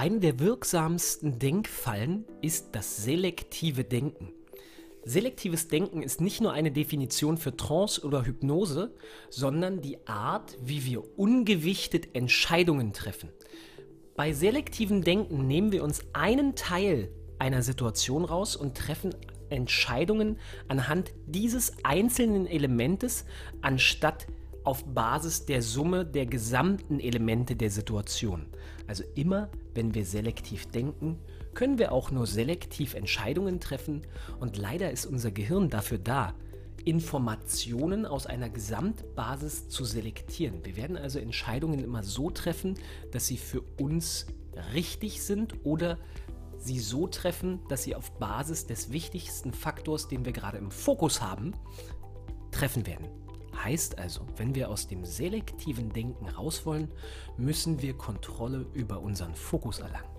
Eine der wirksamsten Denkfallen ist das selektive Denken. Selektives Denken ist nicht nur eine Definition für Trance oder Hypnose, sondern die Art, wie wir ungewichtet Entscheidungen treffen. Bei selektivem Denken nehmen wir uns einen Teil einer Situation raus und treffen Entscheidungen anhand dieses einzelnen Elementes, anstatt auf Basis der Summe der gesamten Elemente der Situation. Also immer, wenn wir selektiv denken, können wir auch nur selektiv Entscheidungen treffen und leider ist unser Gehirn dafür da, Informationen aus einer Gesamtbasis zu selektieren. Wir werden also Entscheidungen immer so treffen, dass sie für uns richtig sind oder sie so treffen, dass sie auf Basis des wichtigsten Faktors, den wir gerade im Fokus haben, treffen werden. Heißt also, wenn wir aus dem selektiven Denken raus wollen, müssen wir Kontrolle über unseren Fokus erlangen.